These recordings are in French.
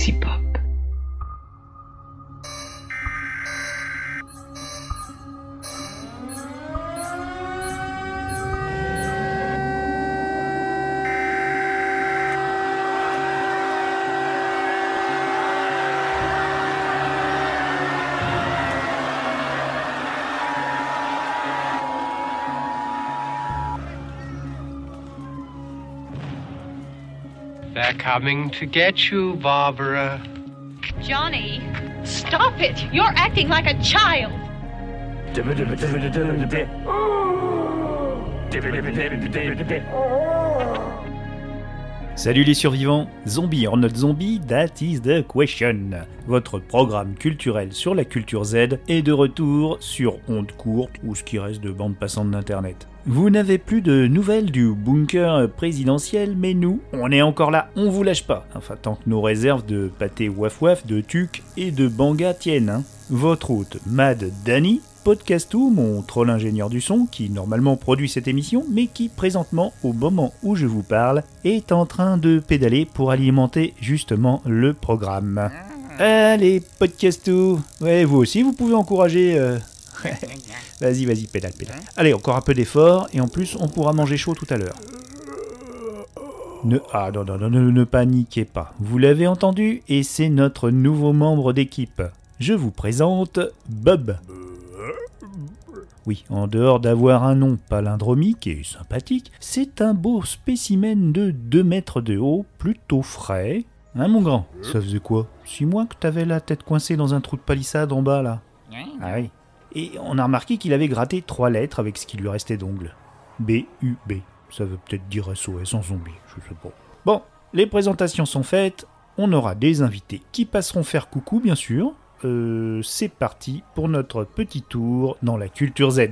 sexy coming to get you, Barbara. Johnny, stop it! You're acting like a child. Salut les survivants, Zombie or not zombie, that is the question. Votre programme culturel sur la culture Z est de retour sur ondes courtes ou ce qui reste de bande passante d'internet. Vous n'avez plus de nouvelles du bunker présidentiel, mais nous, on est encore là, on vous lâche pas. Enfin, tant que nos réserves de pâté waf waf, de tuc et de banga tiennent. Hein. Votre hôte, Mad Danny, Podcastou, mon troll ingénieur du son, qui normalement produit cette émission, mais qui présentement, au moment où je vous parle, est en train de pédaler pour alimenter justement le programme. Allez, Podcastou Ouais, vous aussi, vous pouvez encourager... euh, vas-y, vas-y, pédale, pédale. Allez, encore un peu d'effort, et en plus, on pourra manger chaud tout à l'heure. Ne, ah non, non, non, ne, ne paniquez pas. Vous l'avez entendu, et c'est notre nouveau membre d'équipe. Je vous présente Bob. Oui, en dehors d'avoir un nom palindromique et sympathique, c'est un beau spécimen de 2 mètres de haut, plutôt frais. Hein, mon grand? Ça faisait quoi? Six mois que t'avais la tête coincée dans un trou de palissade en bas, là? Ah oui. Et on a remarqué qu'il avait gratté trois lettres avec ce qui lui restait d'ongles. B-U-B. Ça veut peut-être dire SOS en zombie, je sais pas. Bon, les présentations sont faites. On aura des invités qui passeront faire coucou, bien sûr. Euh, c'est parti pour notre petit tour dans la culture Z.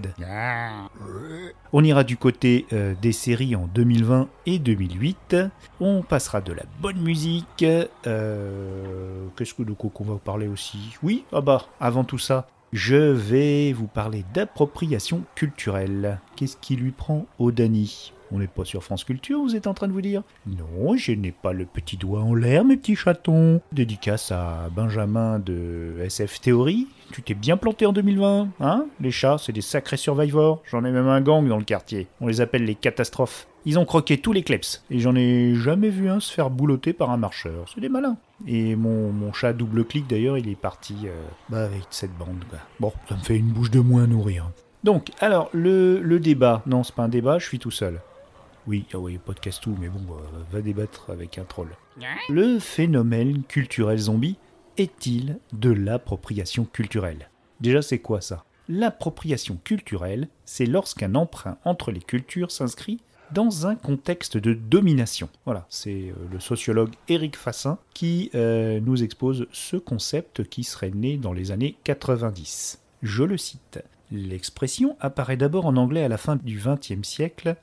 On ira du côté euh, des séries en 2020 et 2008. On passera de la bonne musique. Euh, Qu'est-ce que de quoi qu'on va parler aussi? Oui, ah bah, avant tout ça, je vais vous parler d'appropriation culturelle. Qu'est-ce qui lui prend au On n'est pas sur France Culture, vous êtes en train de vous dire Non, je n'ai pas le petit doigt en l'air, mes petits chatons. Dédicace à Benjamin de SF Theory. Tu t'es bien planté en 2020, hein? Les chats, c'est des sacrés survivors. J'en ai même un gang dans le quartier. On les appelle les catastrophes. Ils ont croqué tous les kleps. Et j'en ai jamais vu un se faire boulotter par un marcheur. C'est des malins. Et mon, mon chat double clic d'ailleurs, il est parti euh, bah, avec cette bande. quoi. Bon, ça me fait une bouche de moins à nourrir. Donc, alors, le, le débat. Non, c'est pas un débat, je suis tout seul. Oui, ah oui, podcast tout, mais bon, euh, va débattre avec un troll. Le phénomène culturel zombie est-il de l'appropriation culturelle? Déjà, c'est quoi ça? L'appropriation culturelle, c'est lorsqu'un emprunt entre les cultures s'inscrit dans un contexte de domination. Voilà, c'est euh, le sociologue Éric Fassin qui euh, nous expose ce concept qui serait né dans les années 90. Je le cite. L'expression apparaît d'abord en anglais à la fin du XXe siècle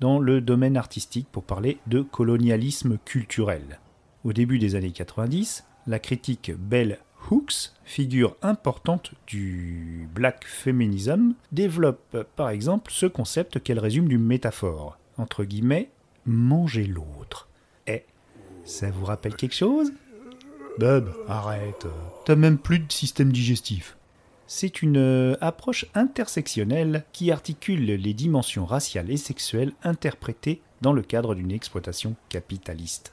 dans le domaine artistique pour parler de colonialisme culturel. Au début des années 90, la critique Bell Hooks, figure importante du black feminism, développe par exemple ce concept qu'elle résume d'une métaphore, entre guillemets, manger l'autre. Eh, ça vous rappelle quelque chose? Bob, arrête, t'as même plus de système digestif. C'est une euh, approche intersectionnelle qui articule les dimensions raciales et sexuelles interprétées dans le cadre d'une exploitation capitaliste.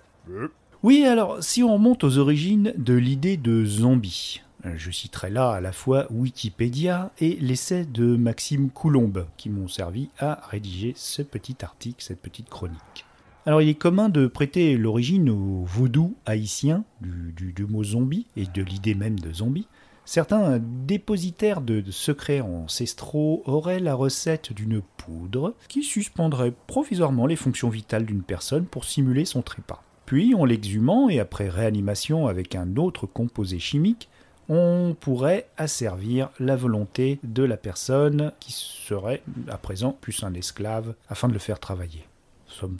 Oui, alors si on remonte aux origines de l'idée de zombie, euh, je citerai là à la fois Wikipédia et l'essai de Maxime Coulombe qui m'ont servi à rédiger ce petit article, cette petite chronique. Alors il est commun de prêter l'origine au vaudou haïtien du, du- du mot zombie et de l'idée même de zombie. Certains dépositaires de, secrets ancestraux auraient la recette d'une poudre qui suspendrait provisoirement les fonctions vitales d'une personne pour simuler son trépas. Puis, en l'exhumant et après réanimation avec un autre composé chimique, on pourrait asservir la volonté de la personne qui serait à présent plus un esclave afin de le faire travailler.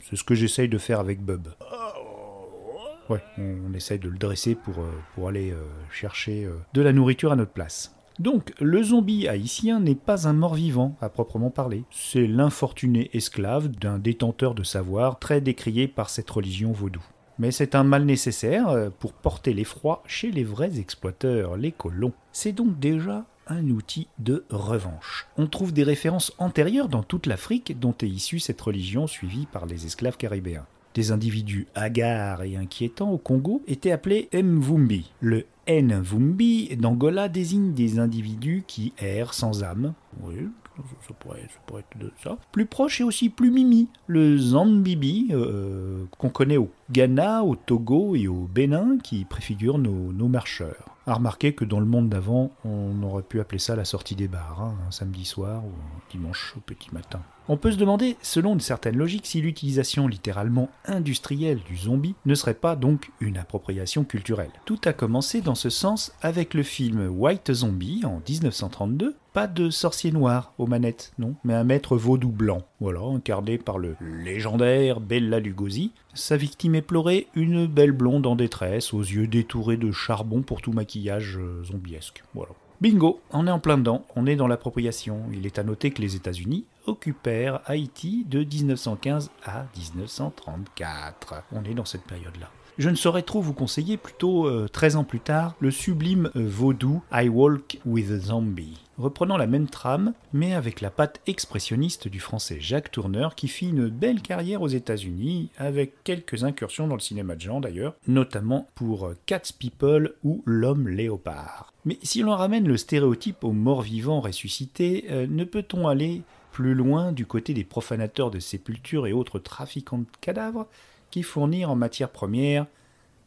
C'est ce que j'essaye de faire avec Bub. Ouais, on, essaye de le dresser pour, euh, pour aller euh, chercher euh, de la nourriture à notre place. Donc, le zombie haïtien n'est pas un mort-vivant à proprement parler. C'est l'infortuné esclave d'un détenteur de savoir très décrié par cette religion vaudou. Mais c'est un mal nécessaire pour porter l'effroi chez les vrais exploiteurs, les colons. C'est donc déjà un outil de revanche. On trouve des références antérieures dans toute l'Afrique dont est issue cette religion suivie par les esclaves caribéens. Des individus hagards et inquiétants au Congo étaient appelés Mvumbi. Le Nvumbi d'Angola désigne des individus qui errent sans âme. Oui, ça pourrait, être ça. Plus proche et aussi plus mimi, le Zambibi, euh, qu'on connaît au Ghana, au Togo et au Bénin, qui préfigure nos, marcheurs. À remarquer que dans le monde d'avant, on aurait pu appeler ça la sortie des bars, hein, un samedi soir ou un dimanche au petit matin. On peut se demander, selon une certaine logique, si l'utilisation littéralement industrielle du zombie ne serait pas donc une appropriation culturelle. Tout a commencé dans ce sens avec le film White Zombie en 1932. Pas de sorcier noir aux manettes, non, mais un maître vaudou blanc. Voilà, incarné par le légendaire Bella Lugosi. Sa victime éplorée, une belle blonde en détresse, aux yeux détourés de charbon pour tout maquillage euh, zombiesque. Voilà. Bingo, on est en plein dedans, on est dans l'appropriation. Il est à noter que les États-Unis occupèrent Haïti de 1915 à 1934. On est dans cette période-là. Je ne saurais trop vous conseiller, plutôt 13 euh, ans plus tard, le sublime euh, vaudou I Walk with a Zombie. Reprenant la même trame, mais avec la patte expressionniste du français Jacques Tourneur qui fit une belle carrière aux États-Unis, avec quelques incursions dans le cinéma de genre d'ailleurs, notamment pour euh, Cats People ou L'homme léopard. Mais si l'on ramène le stéréotype aux morts vivants ressuscités, ne peut-on aller plus loin du côté des profanateurs de sépultures et autres trafiquants de cadavres qui fournirent en matière première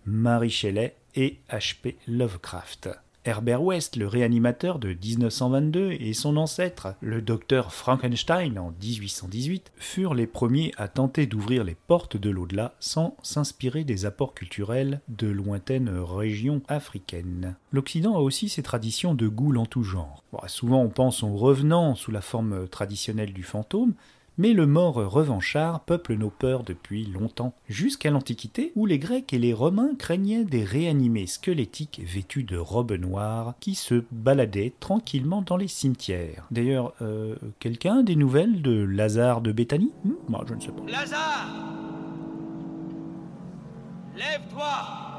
Marie Shelley et H.P. Lovecraft. Herbert West, le réanimateur de 1922, et son ancêtre, le docteur Frankenstein en 1818, furent les premiers à tenter d'ouvrir les portes de l'au-delà sans s'inspirer des apports culturels de lointaines régions africaines. L'Occident a aussi ses traditions de goût en tout genre. souvent on pense aux revenants sous la forme traditionnelle du fantôme, mais le mort revanchard peuple nos peurs depuis longtemps, jusqu'à l'Antiquité où les Grecs et les Romains craignaient des réanimés squelettiques vêtus de robes noires qui se baladaient tranquillement dans les cimetières. D'ailleurs, euh, quelqu'un des nouvelles de Lazare de Béthanie? Hmm, Moi, je ne sais pas. Lazare Lève-toi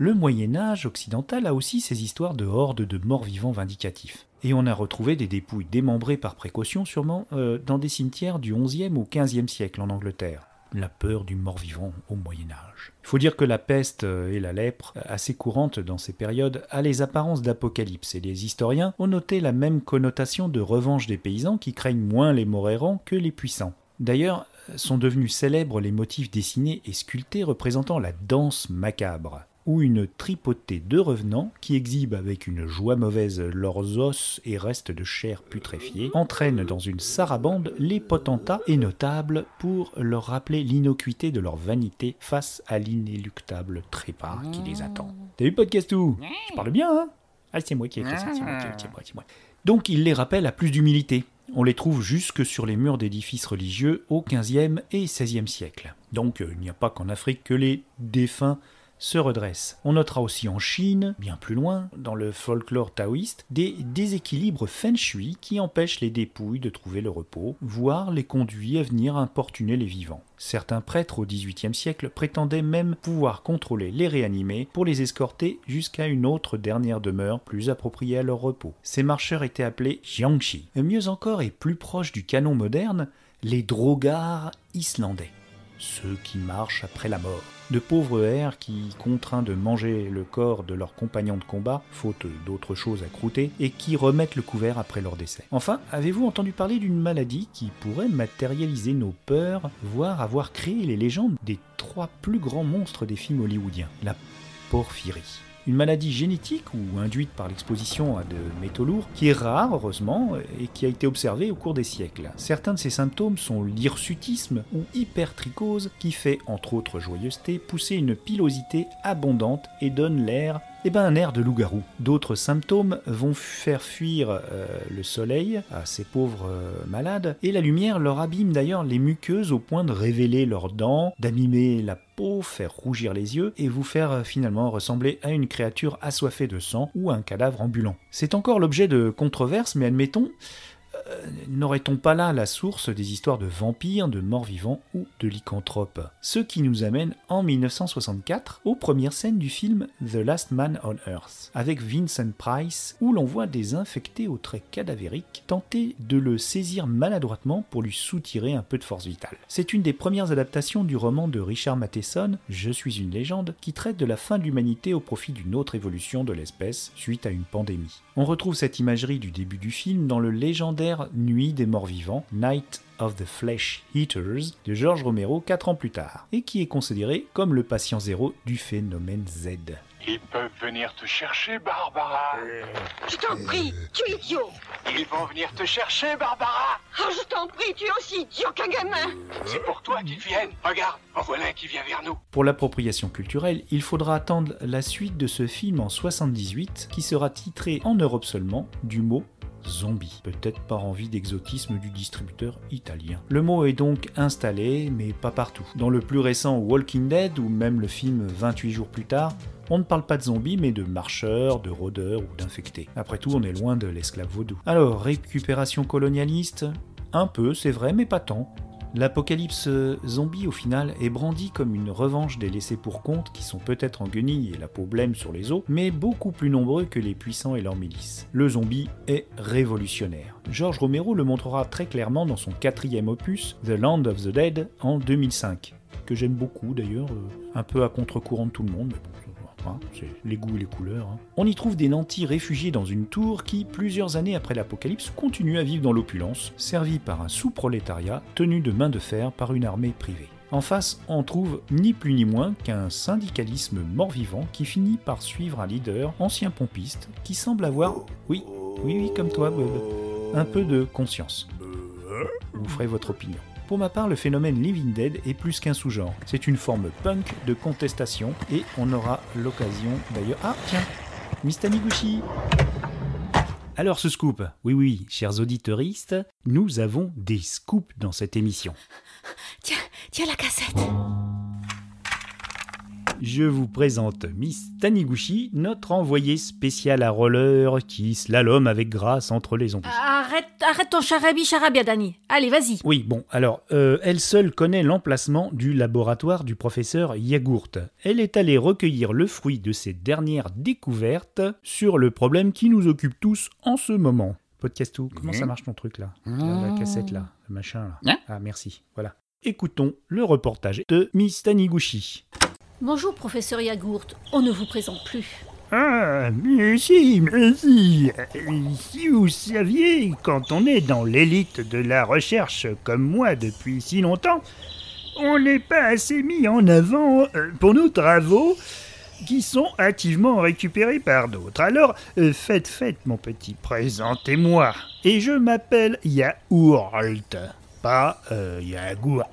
le Moyen Âge occidental a aussi ses histoires de hordes de morts vivants vindicatifs. Et on a retrouvé des dépouilles démembrées par précaution sûrement euh, dans des cimetières du XIe au XVe siècle en Angleterre. La peur du mort-vivant au Moyen Âge. Il faut dire que la peste euh, et la lèpre, assez courantes dans ces périodes, a les apparences d'apocalypse, et les historiens ont noté la même connotation de revanche des paysans qui craignent moins les morts errants que les puissants. D'ailleurs, sont devenus célèbres les motifs dessinés et sculptés représentant la danse macabre ou une tripotée de revenants qui exhibent avec une joie mauvaise leurs os et restes de chair putréfiée, entraînent dans une sarabande les potentats et notables pour leur rappeler l'innocuité de leur vanité face à l'inéluctable trépas qui les attend. T'as vu podcast tout? Je parle bien, hein? Ah, c'est moi qui ai fait ça, c'est moi, c'est moi, c'est moi. Donc il les rappelle à plus d'humilité. On les trouve jusque sur les murs d'édifices religieux au XVe et XVIe siècle. Donc euh, il n'y a pas qu'en Afrique que les défunts se redresse. On notera aussi en Chine, bien plus loin, dans le folklore taoïste, des déséquilibres feng shui qui empêchent les dépouilles de trouver le repos, voire les conduisent à venir importuner les vivants. Certains prêtres au XVIIIe siècle prétendaient même pouvoir contrôler les réanimés pour les escorter jusqu'à une autre dernière demeure plus appropriée à leur repos. Ces marcheurs étaient appelés Jiangxi. Mieux encore et plus proche du canon moderne, les drogars islandais, ceux qui marchent après la mort de pauvres airs qui, contraints de manger le corps de leurs compagnons de combat, faute d'autre chose à croûter, et qui remettent le couvert après leur décès. Enfin, avez-vous entendu parler d'une maladie qui pourrait matérialiser nos peurs, voire avoir créé les légendes des trois plus grands monstres des films hollywoodiens La porphyrie? Une maladie génétique ou induite par l'exposition à de métaux lourds, qui est rare, heureusement, et qui a été observée au cours des siècles. Certains de ces symptômes sont l'hirsutisme ou hypertrichose, qui fait, entre autres joyeuseté, pousser une pilosité abondante et donne l'air eh ben un air de loup-garou. D'autres symptômes vont faire fuir euh, le soleil à ces pauvres euh, malades, et la lumière leur abîme d'ailleurs les muqueuses au point de révéler leurs dents, d'amimer la peau, faire rougir les yeux, et vous faire euh, finalement ressembler à une créature assoiffée de sang ou un cadavre ambulant. C'est encore l'objet de controverses, mais admettons, n'aurait-on pas là la source des histoires de vampires, de morts-vivants ou de lycanthropes? Ce qui nous amène en 1964 aux premières scènes du film The Last Man on Earth, avec Vincent Price, où l'on voit des infectés aux traits cadavériques tenter de le saisir maladroitement pour lui soutirer un peu de force vitale. C'est une des premières adaptations du roman de Richard Matheson, Je suis une légende, qui traite de la fin de l'humanité au profit d'une autre évolution de l'espèce suite à une pandémie. On retrouve cette imagerie du début du film dans le légendaire Nuit des morts vivants, Night of the Flesh Eaters de George Romero 4 ans plus tard, et qui est considéré comme le patient zéro du phénomène Z. Ils peuvent venir te chercher, Barbara. Je t'en prie, tu es idiot. Ils vont venir te chercher, Barbara. Oh, je t'en prie, tu es aussi idiot qu'un gamin. C'est pour toi qu'ils viennent. Regarde, en voilà un qui vient vers nous. Pour l'appropriation culturelle, il faudra attendre la suite de ce film en 78, qui sera titré en Europe seulement du mot zombie. Peut-être par envie d'exotisme du distributeur italien. Le mot est donc installé, mais pas partout. Dans le plus récent Walking Dead, ou même le film 28 jours plus tard, on ne parle pas de zombies, mais de marcheurs, de rôdeurs ou d'infectés. Après tout, on est loin de l'esclave vaudou. Alors, récupération colonialiste? Un peu, c'est vrai, mais pas tant. L'apocalypse zombie, au final, est brandi comme une revanche des laissés pour compte qui sont peut-être en guenilles et la peau blême sur les os, mais beaucoup plus nombreux que les puissants et leurs milices. Le zombie est révolutionnaire. George Romero le montrera très clairement dans son quatrième opus, The Land of the Dead, en 2005, que j'aime beaucoup d'ailleurs, euh, un peu à contre-courant de tout le monde, Hein, c'est les goûts et les couleurs. hein. On y trouve des nantis réfugiés dans une tour qui, plusieurs années après l'apocalypse, continue à vivre dans l'opulence, servi par un sous-prolétariat tenu de main de fer par une armée privée. En face, on trouve ni plus ni moins qu'un syndicalisme mort-vivant qui finit par suivre un leader, ancien pompiste, qui semble avoir, oui, oui, oui, comme toi, Bob, un peu de conscience. Vous ferez votre opinion. Pour ma part, le phénomène Living Dead est plus qu'un sous-genre. C'est une forme punk de contestation et on aura l'occasion d'ailleurs. Ah, tiens, Miss Taniguchi Alors ce scoop, oui oui, chers auditeuristes, nous avons des scoops dans cette émission. Tiens, tiens la cassette. Je vous présente Miss Taniguchi, notre envoyée spéciale à roller qui slalom avec grâce entre les zombies. Arrête, arrête ton charabi charabia, Dani. Allez, vas-y. Oui, bon, alors, euh, elle seule connaît l'emplacement du laboratoire du professeur Yagourt. Elle est allée recueillir le fruit de ses dernières découvertes sur le problème qui nous occupe tous en ce moment. Podcastou, comment ça marche ton truc là? La, la cassette là, le machin là. Ah, merci, voilà. Écoutons le reportage de Miss Taniguchi. Bonjour, professeur Yagourt. On ne vous présente plus. Ah, mais si, mais si. Si vous saviez, quand on est dans l'élite de la recherche comme moi depuis si longtemps, on n'est pas assez mis en avant euh, pour nos travaux qui sont activement récupérés par d'autres. Alors, euh, faites, faites, mon petit, présentez-moi. Et je m'appelle Yaourt, pas euh, Yagourt.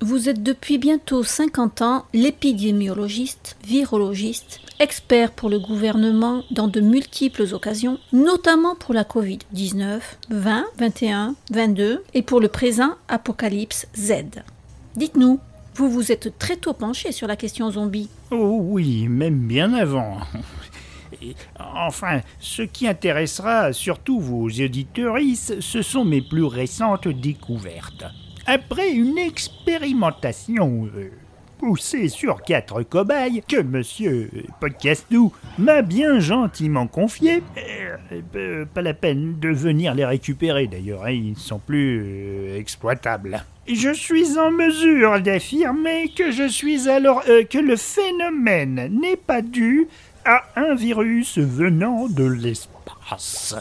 Vous êtes depuis bientôt 50 ans l'épidémiologiste, virologiste, expert pour le gouvernement dans de multiples occasions, notamment pour la Covid-19, 20, 21, 22 et pour le présent Apocalypse Z. Dites-nous, vous vous êtes très tôt penché sur la question zombie. Oh oui, même bien avant. Enfin, ce qui intéressera surtout vos auditeuristes, ce sont mes plus récentes découvertes. Après une expérimentation euh, poussée sur quatre cobayes que Monsieur Podcastou m'a bien gentiment confié, euh, euh, pas la peine de venir les récupérer d'ailleurs, hein, ils ne sont plus exploitables. Je suis en mesure d'affirmer que je suis alors que le phénomène n'est pas dû à un virus venant de l'espace,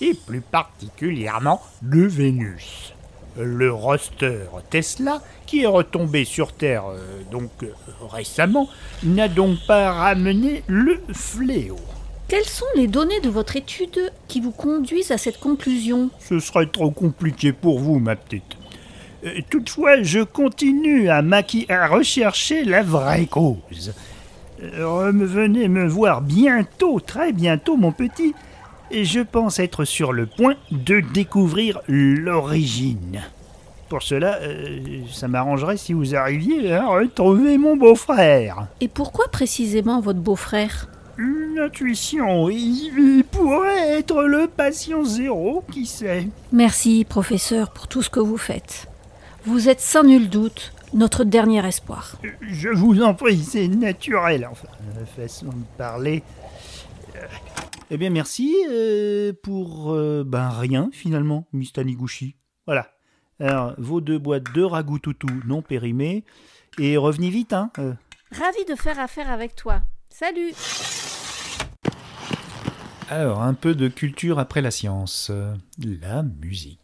et plus particulièrement de Vénus. Le roster Tesla, qui est retombé sur Terre euh, donc euh, récemment, n'a donc pas ramené le fléau. Quelles sont les données de votre étude qui vous conduisent à cette conclusion? Ce serait trop compliqué pour vous, ma petite. Euh, Toutefois, je continue à, à rechercher la vraie cause. Euh, Venez me voir bientôt, très bientôt, mon petit, et je pense être sur le point de découvrir l'origine. Pour cela, euh, ça m'arrangerait si vous arriviez à retrouver mon beau-frère. Et pourquoi précisément votre beau-frère? Une intuition. Il pourrait être le patient zéro, qui sait. Merci, professeur, pour tout ce que vous faites. Vous êtes sans nul doute notre dernier espoir. Je vous en prie, c'est naturel, enfin, façon de parler. Eh bien, merci euh, pour euh, ben rien finalement, Miss Taniguchi. Voilà. Alors, vos deux boîtes de ragoût toutou non périmées et revenez vite, hein. euh. Ravi de faire affaire avec toi. Salut Alors, un peu de culture après la science. La musique.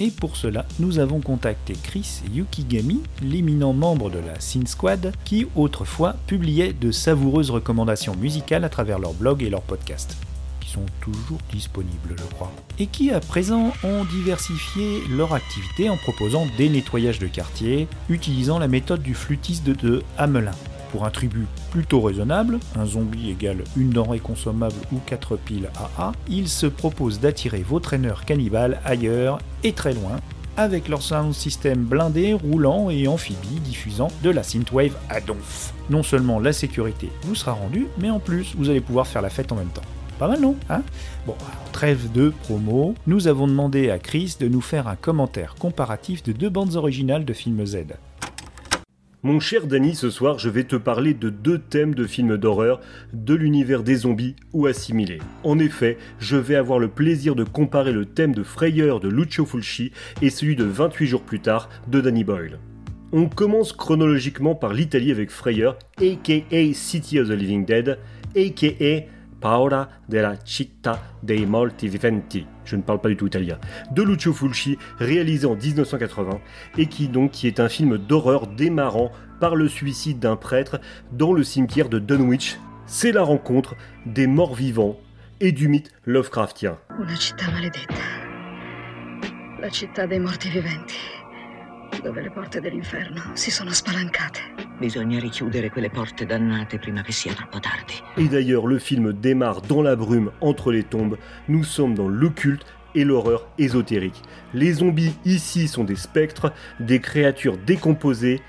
Et pour cela, nous avons contacté Chris Yukigami, l'éminent membre de la Sin Squad, qui autrefois publiait de savoureuses recommandations musicales à travers leur blog et leur podcast, qui sont toujours disponibles, je crois, et qui à présent ont diversifié leur activité en proposant des nettoyages de quartier, utilisant la méthode du flûtiste de Hamelin. Pour un tribut plutôt raisonnable, un zombie égale une denrée consommable ou 4 piles AA, ils se proposent d'attirer vos traîneurs cannibales ailleurs et très loin, avec leur sound system blindé, roulant et amphibie diffusant de la synthwave à donf. Non seulement la sécurité vous sera rendue, mais en plus vous allez pouvoir faire la fête en même temps. Pas mal non hein? Bon, alors, trêve de promo, nous avons demandé à Chris de nous faire un commentaire comparatif de deux bandes originales de films Z. Mon cher Danny, ce soir, je vais te parler de deux thèmes de films d'horreur de l'univers des zombies ou assimilés. En effet, je vais avoir le plaisir de comparer le thème de Frayeur de Lucio Fulci et celui de 28 jours plus tard de Danny Boyle. On commence chronologiquement par l'Italie avec Frayeur, aka City of the Living Dead, aka Paura della città dei morti viventi, je ne parle pas du tout italien, de Lucio Fulci, réalisé en 1980, et qui donc qui est un film d'horreur démarrant par le suicide d'un prêtre dans le cimetière de Dunwich. C'est la rencontre des morts vivants et du mythe Lovecraftien. Una città maledetta. La città dei morti viventi. Dove le porte dell'inferno si sono spalancate. Bisogna richiudere quelle porte dannate prima che sia troppo tardi. Et d'ailleurs, le film démarre dans la brume entre les tombes. Nous sommes dans l'occulte et l'horreur ésotérique. Les zombies ici sont des spectres, des créatures décomposées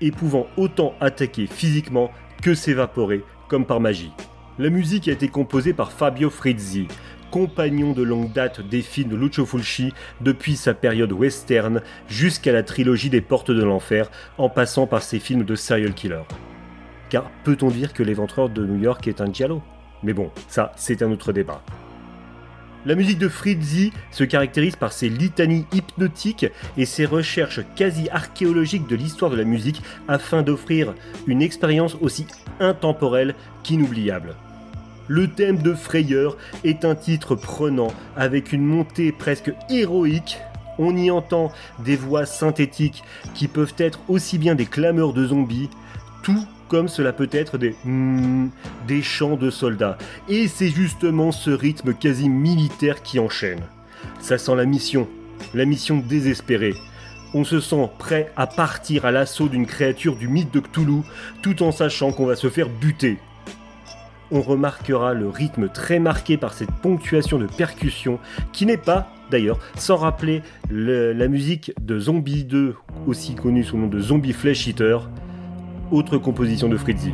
et pouvant autant attaquer physiquement que s'évaporer comme par magie. La musique a été composée par Fabio Frizzi, compagnon de longue date des films de Lucio Fulci depuis sa période western jusqu'à la trilogie des Portes de l'Enfer, en passant par ses films de serial killer. Car peut-on dire que l'éventreur de New York est un giallo? Mais bon, ça, c'est un autre débat. La musique de Frizzi se caractérise par ses litanies hypnotiques et ses recherches quasi archéologiques de l'histoire de la musique afin d'offrir une expérience aussi intemporelle qu'inoubliable. Le thème de Frayeur est un titre prenant avec une montée presque héroïque. On y entend des voix synthétiques qui peuvent être aussi bien des clameurs de zombies, tout comme cela peut être des hmm, des chants de soldats. Et c'est justement ce rythme quasi militaire qui enchaîne. Ça sent la mission, la mission désespérée. On se sent prêt à partir à l'assaut d'une créature du mythe de Cthulhu, tout en sachant qu'on va se faire buter. On remarquera le rythme très marqué par cette ponctuation de percussion, qui n'est pas, d'ailleurs, sans rappeler le- la musique de Zombie 2, aussi connue sous le nom de Zombie Flesh Eater, autre composition de Fritzi.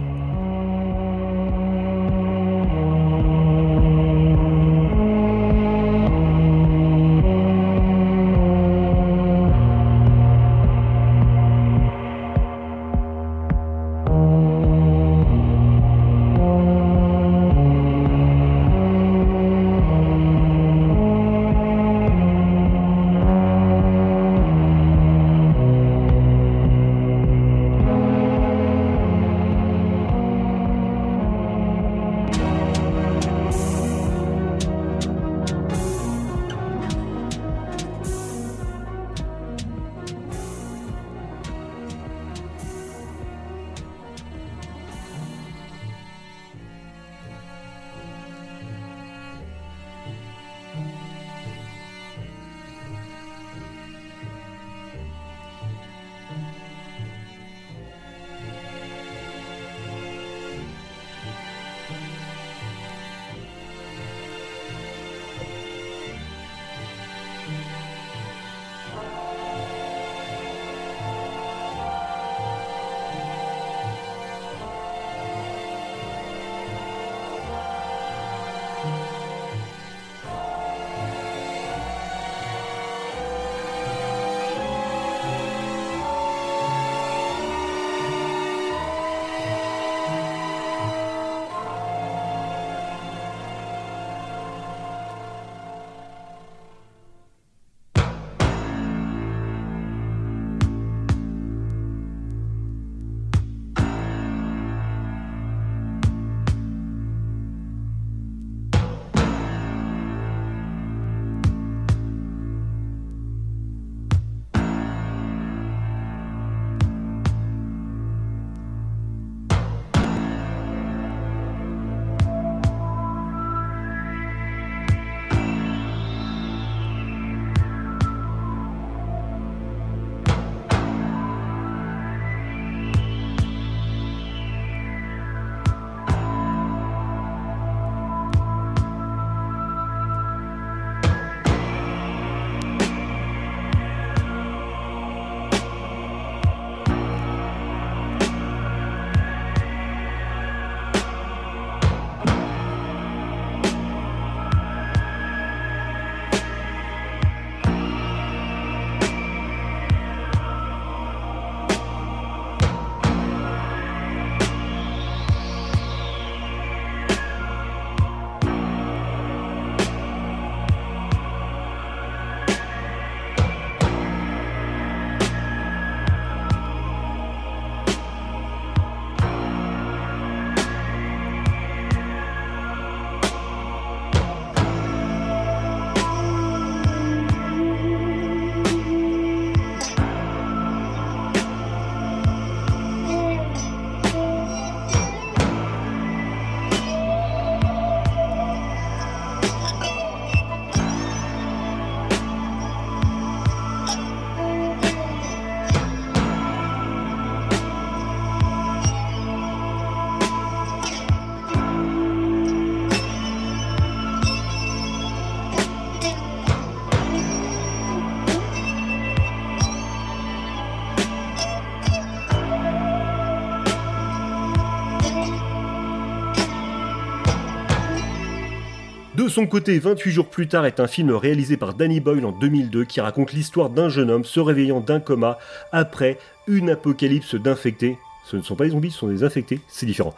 Son côté, 28 jours plus tard est un film réalisé par Danny Boyle en 2002 qui raconte l'histoire d'un jeune homme se réveillant d'un coma après une apocalypse d'infectés. Ce ne sont pas des zombies, ce sont des infectés, c'est différent.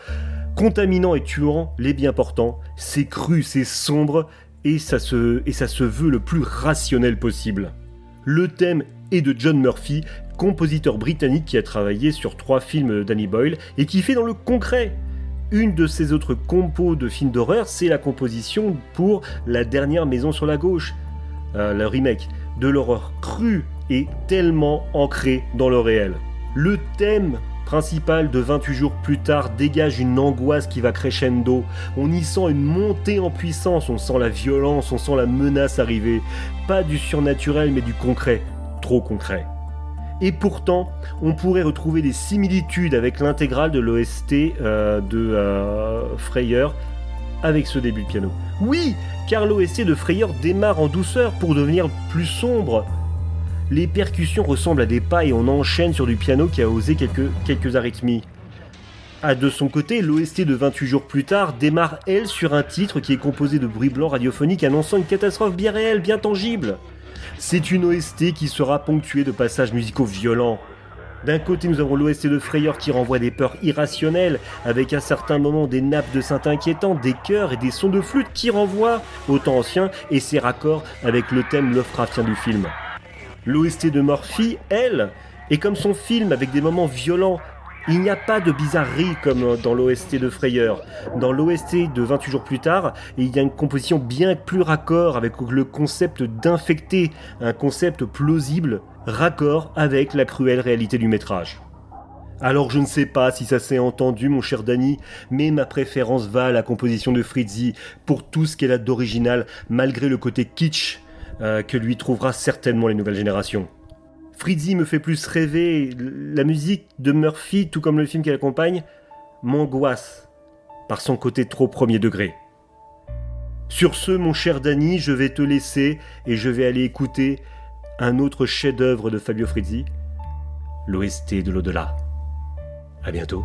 Contaminant et tuant les bien portants, c'est cru, c'est sombre et ça, se, et ça se veut le plus rationnel possible. Le thème est de John Murphy, compositeur britannique qui a travaillé sur trois films de Danny Boyle et qui fait dans le concret. Une de ses autres compos de films d'horreur, c'est la composition pour La dernière maison sur la gauche, euh, le remake de l'horreur crue et tellement ancré dans le réel. Le thème principal de 28 jours plus tard dégage une angoisse qui va crescendo. On y sent une montée en puissance, on sent la violence, on sent la menace arriver. Pas du surnaturel mais du concret, trop concret. Et pourtant, on pourrait retrouver des similitudes avec l'intégrale de l'OST euh, de euh, avec ce début de piano. Oui, car l'OST de Freyer démarre en douceur pour devenir plus sombre, les percussions ressemblent à des pas et on enchaîne sur du piano qui a osé quelques, quelques arythmies. A de son côté, l'OST de 28 jours plus tard démarre elle sur un titre qui est composé de bruits blancs radiophoniques annonçant une catastrophe bien réelle, bien tangible. C'est une OST qui sera ponctuée de passages musicaux violents. D'un côté, nous avons l'OST de Freyer qui renvoie des peurs irrationnelles, avec à certains moments des nappes de synth inquiétantes, des chœurs et des sons de flûte qui renvoient au temps ancien et ses raccords avec le thème Lovecraftien du film. L'OST de Murphy, elle, est comme son film avec des moments violents. Il n'y a pas de bizarrerie comme dans l'OST de Freyer. Dans l'OST de 28 jours plus tard, il y a une composition bien plus raccord avec le concept d'infecté, un concept plausible, raccord avec la cruelle réalité du métrage. Alors je ne sais pas si ça s'est entendu mon cher Danny, mais ma préférence va à la composition de Fritzy pour tout ce qu'elle a d'original malgré le côté kitsch euh, que lui trouvera certainement les nouvelles générations. Fritzy me fait plus rêver, la musique de Murphy, tout comme le film qui l'accompagne, m'angoisse par son côté trop premier degré. Sur ce, mon cher Danny, je vais te laisser et je vais aller écouter un autre chef-d'œuvre de Fabio Frizzi, l'OST de l'au-delà. À bientôt.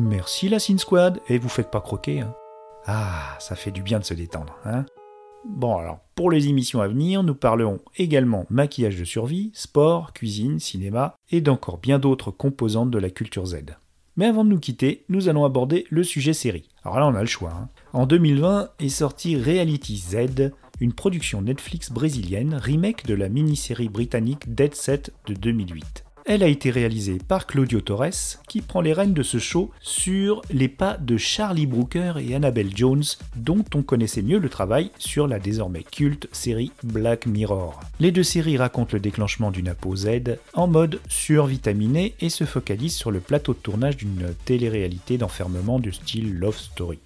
Merci la Sin Squad, et vous faites pas croquer. Hein. Ah, ça fait du bien de se détendre, hein Bon alors, pour les émissions à venir, nous parlerons également maquillage de survie, sport, cuisine, cinéma et d'encore bien d'autres composantes de la culture Z. Mais avant de nous quitter, nous allons aborder le sujet série. Alors là, on a le choix. hein. En 2020 est sorti Reality Z, une production Netflix brésilienne, remake de la mini-série britannique Dead Set de 2008. Elle a été réalisée par Claudio Torres, qui prend les rênes de ce show sur les pas de Charlie Brooker et Annabelle Jones, dont on connaissait mieux le travail sur la désormais culte série Black Mirror. Les deux séries racontent le déclenchement d'une apo Z en mode survitaminé et se focalisent sur le plateau de tournage d'une télé-réalité d'enfermement de style Love Story.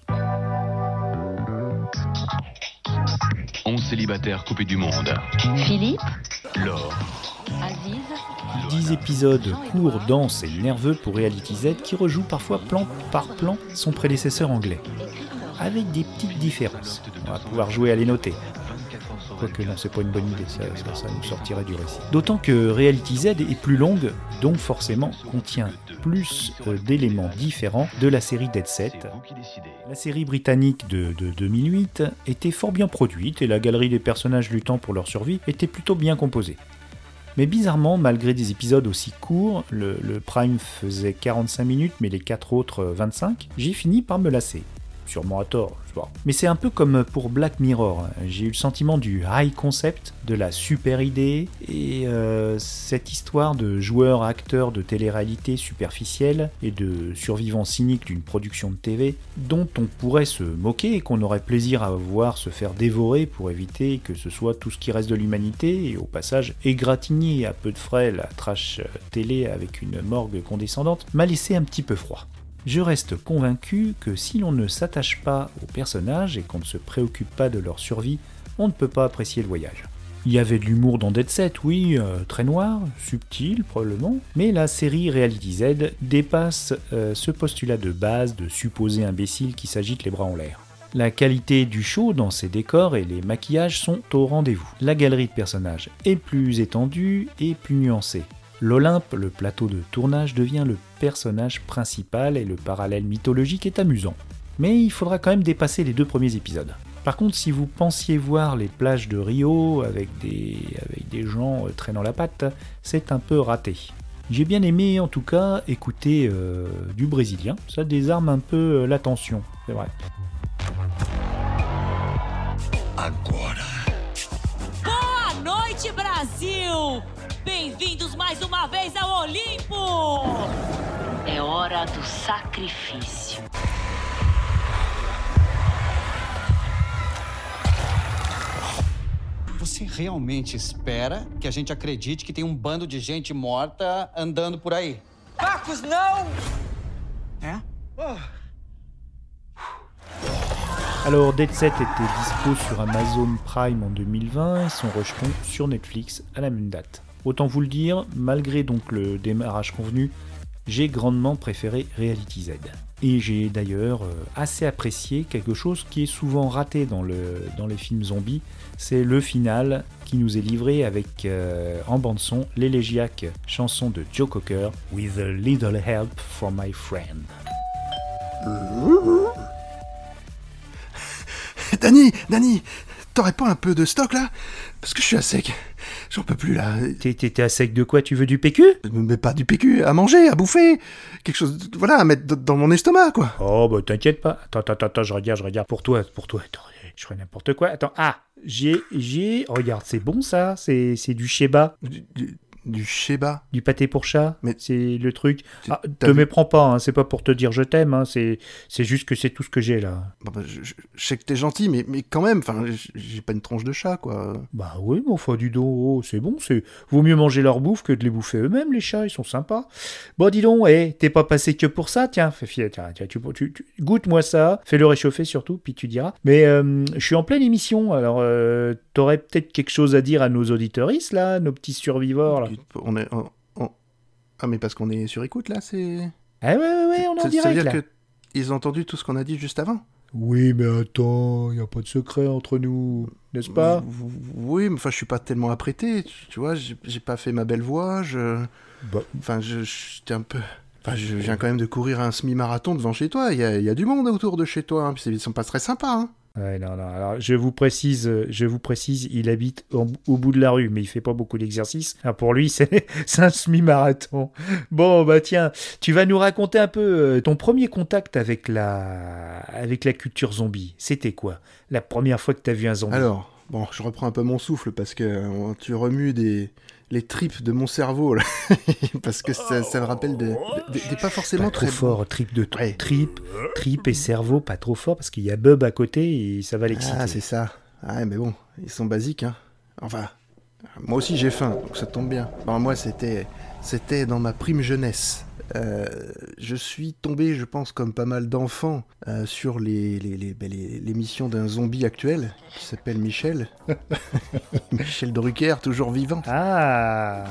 11 célibataires coupés du monde. Philippe Laure. Aziz 10 épisodes courts, denses et nerveux pour Reality Z qui rejoue parfois plan par plan son prédécesseur anglais. Avec des petites différences. On va pouvoir jouer à les noter. Quoique non, c'est pas une bonne idée, ça, ça- ça nous sortirait du récit. D'autant que Reality Z est plus longue, donc forcément contient plus euh, d'éléments différents de la série Dead Set. La série britannique de, de 2008 était fort bien produite et la galerie des personnages luttant pour leur survie était plutôt bien composée. Mais bizarrement, malgré des épisodes aussi courts, le, le Prime faisait 45 minutes mais les 4 autres euh, 25, j'ai fini par me lasser. Sûrement à tort, je pas. Mais c'est un peu comme pour Black Mirror. J'ai eu le sentiment du high concept, de la super idée, et euh, cette histoire de joueurs-acteurs de télé-réalité superficielle et de survivants cyniques d'une production de TV dont on pourrait se moquer et qu'on aurait plaisir à voir se faire dévorer pour éviter que ce soit tout ce qui reste de l'humanité et au passage égratigner à peu de frais la trash télé avec une morgue condescendante m'a laissé un petit peu froid. Je reste convaincu que si l'on ne s'attache pas aux personnages et qu'on ne se préoccupe pas de leur survie, on ne peut pas apprécier le voyage. Il y avait de l'humour dans Dead Set, oui, euh, très noir, subtil probablement, mais la série Reality Z dépasse euh, ce postulat de base de supposé imbécile qui s'agite les bras en l'air. La qualité du show dans ses décors et les maquillages sont au rendez-vous. La galerie de personnages est plus étendue et plus nuancée. L'Olympe, le plateau de tournage, devient le personnage principal et le parallèle mythologique est amusant. Mais il faudra quand même dépasser les deux premiers épisodes. Par contre, si vous pensiez voir les plages de Rio avec des, gens euh, traînant la patte, c'est un peu raté. J'ai bien aimé en tout cas écouter euh, du brésilien, ça désarme un peu euh, l'attention, c'est vrai. Bem-vindos mais uma vez ao Olimpo! É hora do sacrifício. Você realmente espera que a gente acredite que tem um bando de gente morta andando por aí? Marcos, não! É? Alors Dead Set était dispo sur Amazon Prime en 2020 et son rejeton sur Netflix à la même date. Autant vous le dire, malgré donc le démarrage convenu, j'ai grandement préféré Reality Z. Et j'ai d'ailleurs euh, assez apprécié quelque chose qui est souvent raté dans, le, dans les films zombies, c'est le final qui nous est livré avec euh, en bande son l'élégiaque chanson de Joe Cocker With a little help from my friend. Danny, Danny, t'aurais pas un peu de stock là? Parce que je suis à sec. J'en peux plus là. T'es- à sec de quoi? Tu veux du PQ Mais pas du PQ, à manger, à bouffer. Quelque chose, voilà, à mettre dans mon estomac quoi. Oh, bah t'inquiète pas. Attends, attends, attends, je regarde, je regarde. Pour toi, pour toi. Attends, je ferai n'importe quoi. Attends, ah, j'ai, j'ai. Regarde, c'est bon ça? C'est, c'est du sheba. Du, du, du sheba. Du pâté pour chat. Mais c'est le truc. Ah, te vu- méprends pas. Hein, c'est pas pour te dire je t'aime. Hein, c'est, c'est juste que c'est tout ce que j'ai là. Bon, bah, je, je- je sais que t'es gentil, mais, mais quand même, enfin, j'ai pas une tronche de chat quoi. Bah oui, mais enfin, du dos, oh, c'est bon. C'est vaut mieux manger leur bouffe que de les bouffer eux-mêmes. Les chats, ils sont sympas. Bon, dis donc, hé, t'es pas passé que pour ça. Tiens, fais fier, tiens, tiens, tu, tu- tu- goûte-moi ça. Fais-le réchauffer surtout, puis tu diras. Mais euh, je suis en pleine émission. Alors, euh, t'aurais peut-être quelque chose à dire à nos auditeuristes là, nos petits survivors là. On est, on- on- ah mais parce qu'on est sur écoute là, c'est. Ah ouais, ouais, ouais, on est en Ça- Ça direct veut dire là. que ils ont entendu tout ce qu'on a dit juste avant. Oui, mais attends, y a pas de secret entre nous, n'est-ce pas? Oui, mais enfin, je suis pas tellement apprêté, tu, tu vois, j'ai pas fait ma belle voix, je. Bah. Enfin, je- j'étais un peu. Enfin, je viens quand même de courir un semi-marathon devant chez toi. Il y, a, il y a du monde autour de chez toi. Hein. Puis ils sont pas très sympas. Hein. Non, non. Alors, je vous précise, euh, je vous précise, il habite au, bout de la rue, mais il fait pas beaucoup d'exercice. Pour lui, c'est c'est un semi-marathon. Bon, bah tiens, tu vas nous raconter un peu euh, ton premier contact avec la, avec la culture zombie. C'était quoi La première fois que tu as vu un zombie? Alors, bon, je reprends un peu mon souffle parce que euh, tu remues des les tripes de mon cerveau là. parce que ça, ça me rappelle des, des- des pas forcément pas trop très fort, trip de trip, trip et cerveau, pas trop fort parce qu'il y a Bub à côté et ça va l'exciter. Ah, c'est ça. Ah, mais bon, ils sont basiques, hein. Enfin, moi aussi j'ai faim, donc ça tombe bien. Moi, c'était, c'était dans ma prime jeunesse. Euh, je suis tombé, je pense, comme pas mal d'enfants, euh, sur les, les, les- ben, les- l'émission d'un zombie actuel qui s'appelle Michel. Michel Drucker, toujours vivant. Ah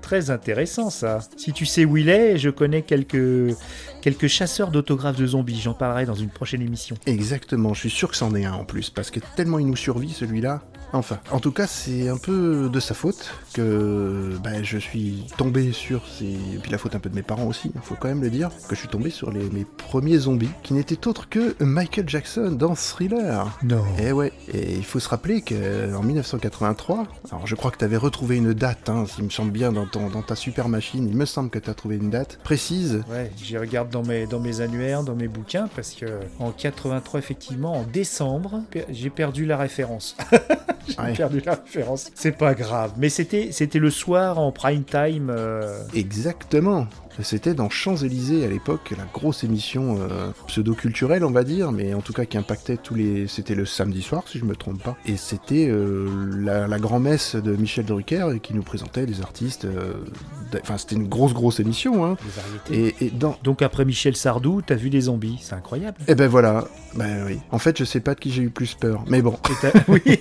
Très intéressant ça. Si tu sais où il est, je connais quelques, quelques chasseurs d'autographes de zombies. J'en parlerai dans une prochaine émission. Exactement, je suis sûr que c'en est un en plus, parce que tellement il nous survit celui-là. Enfin, en tout cas, c'est un peu de sa faute que ben, je suis tombé sur ces. Et puis la faute un peu de mes parents aussi, il faut quand même le dire, que je suis tombé sur les, mes premiers zombies, qui n'étaient autres que Michael Jackson dans Thriller. Non. Et ouais, et il faut se rappeler qu'en 1983, alors je crois que tu avais retrouvé une date, hein, s'il me semble bien, dans, ton- dans ta super machine, il me semble que tu as trouvé une date précise. Ouais, j'y regarde dans mes, dans mes annuaires, dans mes bouquins, parce que en 83, effectivement, en décembre, j'ai perdu la référence. j'ai Ouais. perdu la référence. C'est pas grave. Mais c'était, c'était le soir en prime time. euh, Exactement. C'était dans Champs-Élysées à l'époque, la grosse émission euh, pseudo-culturelle, on va dire, mais en tout cas qui impactait tous les. C'était le samedi soir, si je me trompe pas. Et c'était euh, la, la grand-messe de Michel Drucker et qui nous présentait des artistes. euh, Enfin, c'était une grosse, grosse émission. Hein. des variétés. Et, et dans. Donc après Michel Sardou, t'as vu des zombies. C'est incroyable. Eh ben voilà. Ben oui. En fait, je sais pas de qui j'ai eu plus peur, mais bon. Et oui.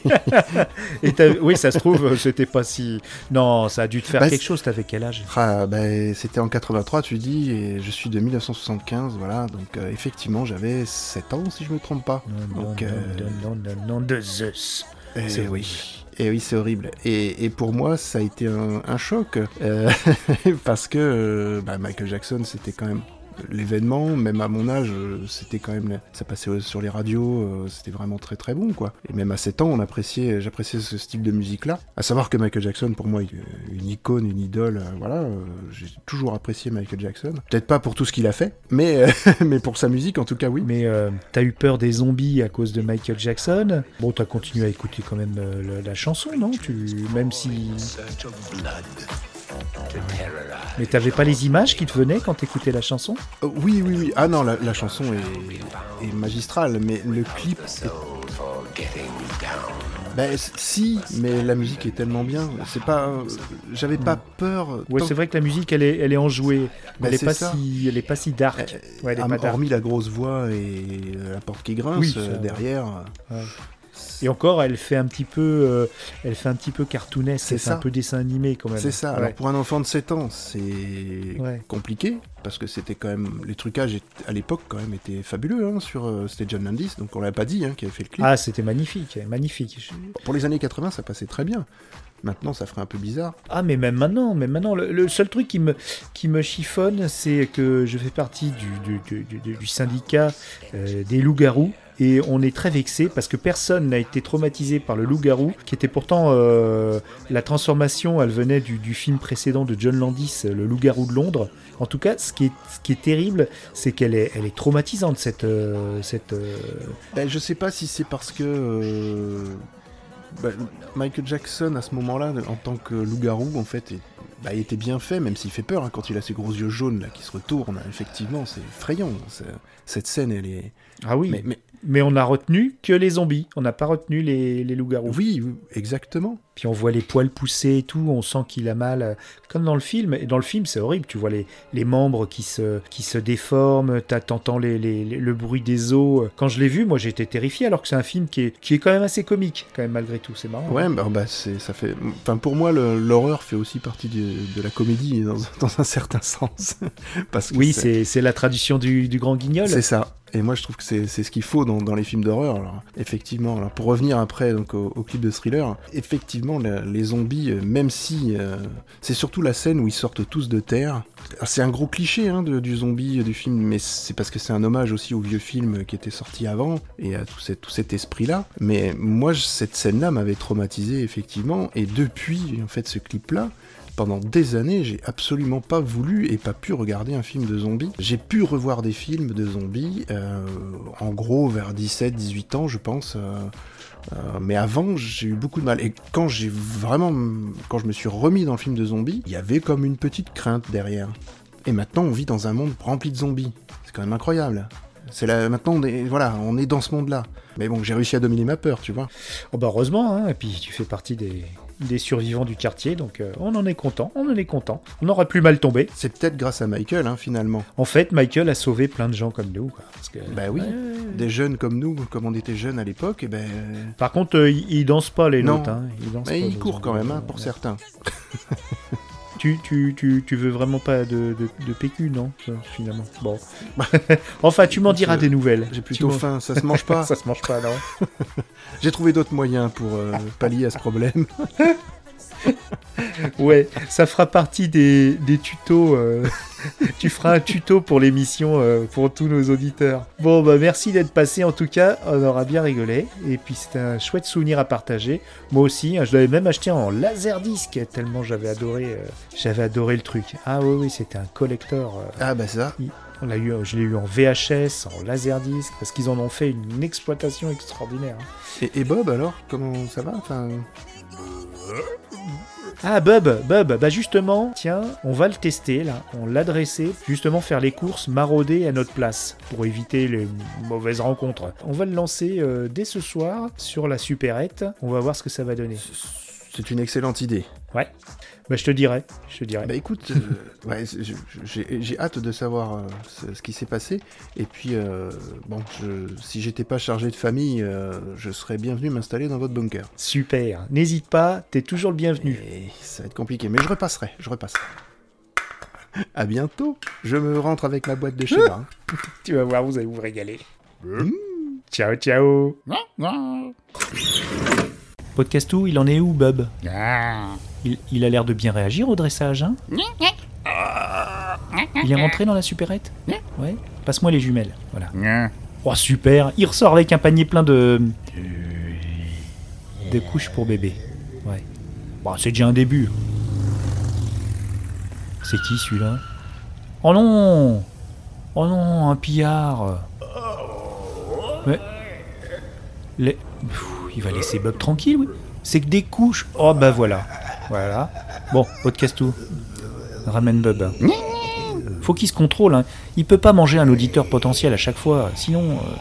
Et ça se trouve, c'était pas si. Non, ça a dû te faire Bah, quelque chose. T'avais quel âge? Ah, ben, c'était en 83, tu dis, et je suis de 1975, voilà. Donc, euh, effectivement, j'avais 7 ans, si je me trompe pas. Donc, non, euh, non, non, non, de Zeus. Eh C'est oui. Et oui, c'est horrible. Et, et pour moi, ça a été un, un choc. euh, parce que bah, Michael Jackson, c'était quand même l'événement, même à mon âge, euh, c'était quand même, ça passait sur les radios, euh, c'était vraiment très très bon quoi. Et même à 7 ans, on appréciait, j'appréciais ce style de musique là. À savoir que Michael Jackson, pour moi, une icône, une idole, euh, voilà. J'ai toujours apprécié Michael Jackson. Peut-être pas pour tout ce qu'il a fait, mais mais pour sa musique en tout cas oui. Mais euh, t'as eu peur des zombies à cause de Michael Jackson? Bon, t'as continué à écouter quand même le- la chanson, non? Tu... Même si. Mais t'avais pas les images qui te venaient quand t'écoutais la chanson? Euh, oui, oui, oui. Ah non, la, la chanson est, est magistrale, mais le clip. est- Ben c- si, mais la musique est tellement bien. C'est pas, euh, j'avais pas peur. Ouais, tant- c'est vrai que la musique, elle est, elle est enjouée. Bah, elle, est pas ça. si, elle est pas si dark. Ouais, elle est Ah, pas dark. hormis la grosse voix et euh, la porte qui grince Oui, euh, derrière. Ouais. Et encore, elle fait un petit peu, euh, elle fait un petit peu cartoonesque, C'est un peu dessin animé quand même. C'est ça. Ouais. Alors pour un enfant de 7 ans, c'est Ouais. compliqué parce que c'était quand même les trucages à l'époque quand même étaient fabuleux. Hein, sur euh, c'était John Landis, donc on l'a pas dit, hein, qui avait fait le clip. Ah, c'était magnifique, magnifique. Pour les années 80, ça passait très bien. Maintenant, ça ferait un peu bizarre. Ah, mais même maintenant, même maintenant, le, le seul truc qui me, qui me chiffonne, c'est que je fais partie du, du, du- du- du syndicat euh, des loups-garous. Et on est très vexé parce que personne n'a été traumatisé par le loup-garou, qui était pourtant euh, la transformation, elle venait du, du film précédent de John Landis, Le loup-garou de Londres. En tout cas, ce qui est, ce qui est terrible, c'est qu'elle est, elle est traumatisante, cette. euh, cette euh, Ben, je sais pas si c'est parce que euh, ben, Michael Jackson à ce moment-là, en tant que loup-garou, en fait, est- bah, il était bien fait, même s'il fait peur hein, quand il a ses gros yeux jaunes là qui se retournent. Effectivement, c'est effrayant. c'est- Cette scène, elle est. Ah oui, Mais- mais, mais- on n'a retenu que les zombies, on n'a pas retenu les, les loups-garous. Oui, exactement. Puis on voit les poils pousser et tout, on sent qu'il a mal, euh, comme dans le film. Et dans le film, c'est horrible, tu vois les, les membres qui se, qui se déforment, t'entends les, les- le bruit des os. Quand je l'ai vu, moi j'étais terrifié, alors que c'est un film qui est, qui est quand même assez comique, quand même malgré tout, c'est marrant. Ouais, bah, bah, c'est, ça fait. Enfin, pour moi, l'horreur fait aussi partie du- de la comédie dans, dans un certain sens. Parce que Oui, c'est c'est la tradition du, du grand guignol. C'est ça. Et moi, je trouve que c'est ce qu'il faut dans, dans les films d'horreur. Alors, effectivement, alors, pour revenir après donc, au, clip de thriller, effectivement, les zombies, euh, même si euh, c'est surtout la scène où ils sortent tous de terre. C'est un gros cliché hein, de- du zombie euh, du film, mais c'est parce que c'est un hommage aussi au vieux film qui était sorti avant et à tout, cet- tout cet esprit-là. Mais moi, cette scène-là m'avait traumatisé effectivement, et depuis en fait ce clip-là, pendant des années, j'ai absolument pas voulu et pas pu regarder un film de zombies. J'ai pu revoir des films de zombies, euh, en gros vers 17-18 ans, je pense. euh, euh, mais avant, j'ai eu beaucoup de mal. Et quand j'ai vraiment, quand je me suis remis dans le film de zombies, il y avait comme une petite crainte derrière. Et maintenant, on vit dans un monde rempli de zombies. C'est quand même incroyable. C'est là, maintenant, on est, voilà, on est dans ce monde-là. Mais bon, j'ai réussi à dominer ma peur, tu vois. Oh bah heureusement, hein, et puis tu fais partie des, des survivants du quartier, donc euh, on en est content, on en est content. On aurait plus mal tombé. C'est peut-être grâce à Michael, hein, finalement. En fait, Michael a sauvé plein de gens comme nous. Quoi, parce que, Bah oui, des jeunes comme nous, comme on était jeunes à l'époque, et ben. Par contre, euh, ils, dansent pas les Non, nôtres. Hein, ils dansent mais pas, ils courent quand même, hein, pour certains. Tu, tu, tu, tu veux vraiment pas de, de, de PQ, non Finalement. Bon. enfin, tu m'en diras Je- des nouvelles. J'ai plutôt faim, ça se mange pas. ça se mange pas, non J'ai trouvé d'autres moyens pour euh, pallier à ce problème. Ouais, ça fera partie des, des tutos. euh, tu feras un tuto pour l'émission euh, pour tous nos auditeurs. Bon, bah merci d'être passé en tout cas. On aura bien rigolé. Et puis c'était un chouette souvenir à partager. Moi aussi, hein, je l'avais même acheté en laserdisc tellement j'avais adoré, euh, j'avais adoré le truc. Ah oui, oui, c'était un collector. euh, Ah bah ça. on l'a eu, je l'ai eu en VHS, en laserdisc, parce qu'ils en ont fait une exploitation extraordinaire. hein. Et, et Bob alors, comment ça va? Enfin... Ah Bub, Bub, bah justement, tiens, on va le tester là, on l'a dressé, justement faire les courses marauder à notre place, pour éviter les mauvaises rencontres. On va le lancer euh, dès ce soir sur la supérette, on va voir ce que ça va donner. C'est une excellente idée. Ouais, bah je te dirai, je te dirai. Bah écoute, euh, ouais, j'ai j'ai hâte de savoir euh, ce, ce qui s'est passé. Et puis, euh, bon, je- si j'étais pas chargé de famille, euh, je serais bienvenu m'installer dans votre bunker. Super, n'hésite pas, t'es toujours le bienvenu. Et ça va être compliqué, mais je repasserai, je repasserai. À bientôt. Je me rentre avec ma boîte de schéma. hein. Tu vas voir, vous allez vous régaler. Ciao, ciao. Podcastou, il en est où, Bub il, il a l'air de bien réagir au dressage, hein Il est rentré dans la supérette Ouais. Passe-moi les jumelles, voilà. Oh, super Il ressort avec un panier plein de... de couches pour bébé. Ouais. Bon, c'est déjà un début. C'est qui, celui-là? Oh non Oh non, un pillard Ouais. Les- il va laisser Bob tranquille, oui. C'est que des couches. Oh bah voilà. Voilà. Bon, podcast tout. Ramène Bob. Faut qu'il se contrôle. Hein. Il peut pas manger un auditeur potentiel à chaque fois. Sinon. euh,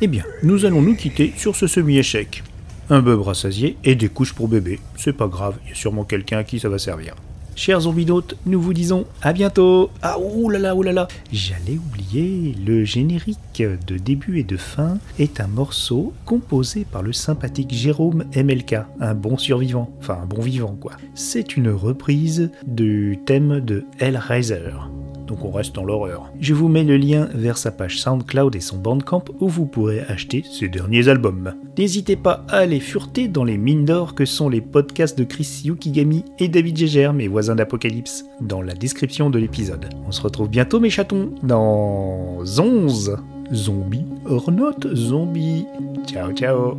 Eh bien, nous allons nous quitter sur ce semi-échec. Un bœuf rassasié et des couches pour bébé. C'est pas grave, il y a sûrement quelqu'un à qui ça va servir. Chers zombidotes, nous vous disons à bientôt. Ah là là. J'allais oublier, le générique de début et de fin est un morceau composé par le sympathique Jérôme MLK, un bon survivant, enfin un bon vivant quoi. C'est une reprise du thème de Hellraiser. Donc on reste dans l'horreur. Je vous mets le lien vers sa page SoundCloud et son Bandcamp où vous pourrez acheter ses derniers albums. N'hésitez pas à aller fureter dans les mines d'or que sont les podcasts de Chris Yukigami et David Gégère, mes voisins d'Apocalypse, dans la description de l'épisode. On se retrouve bientôt mes chatons dans 11 Zombie hors note zombie. Ciao ciao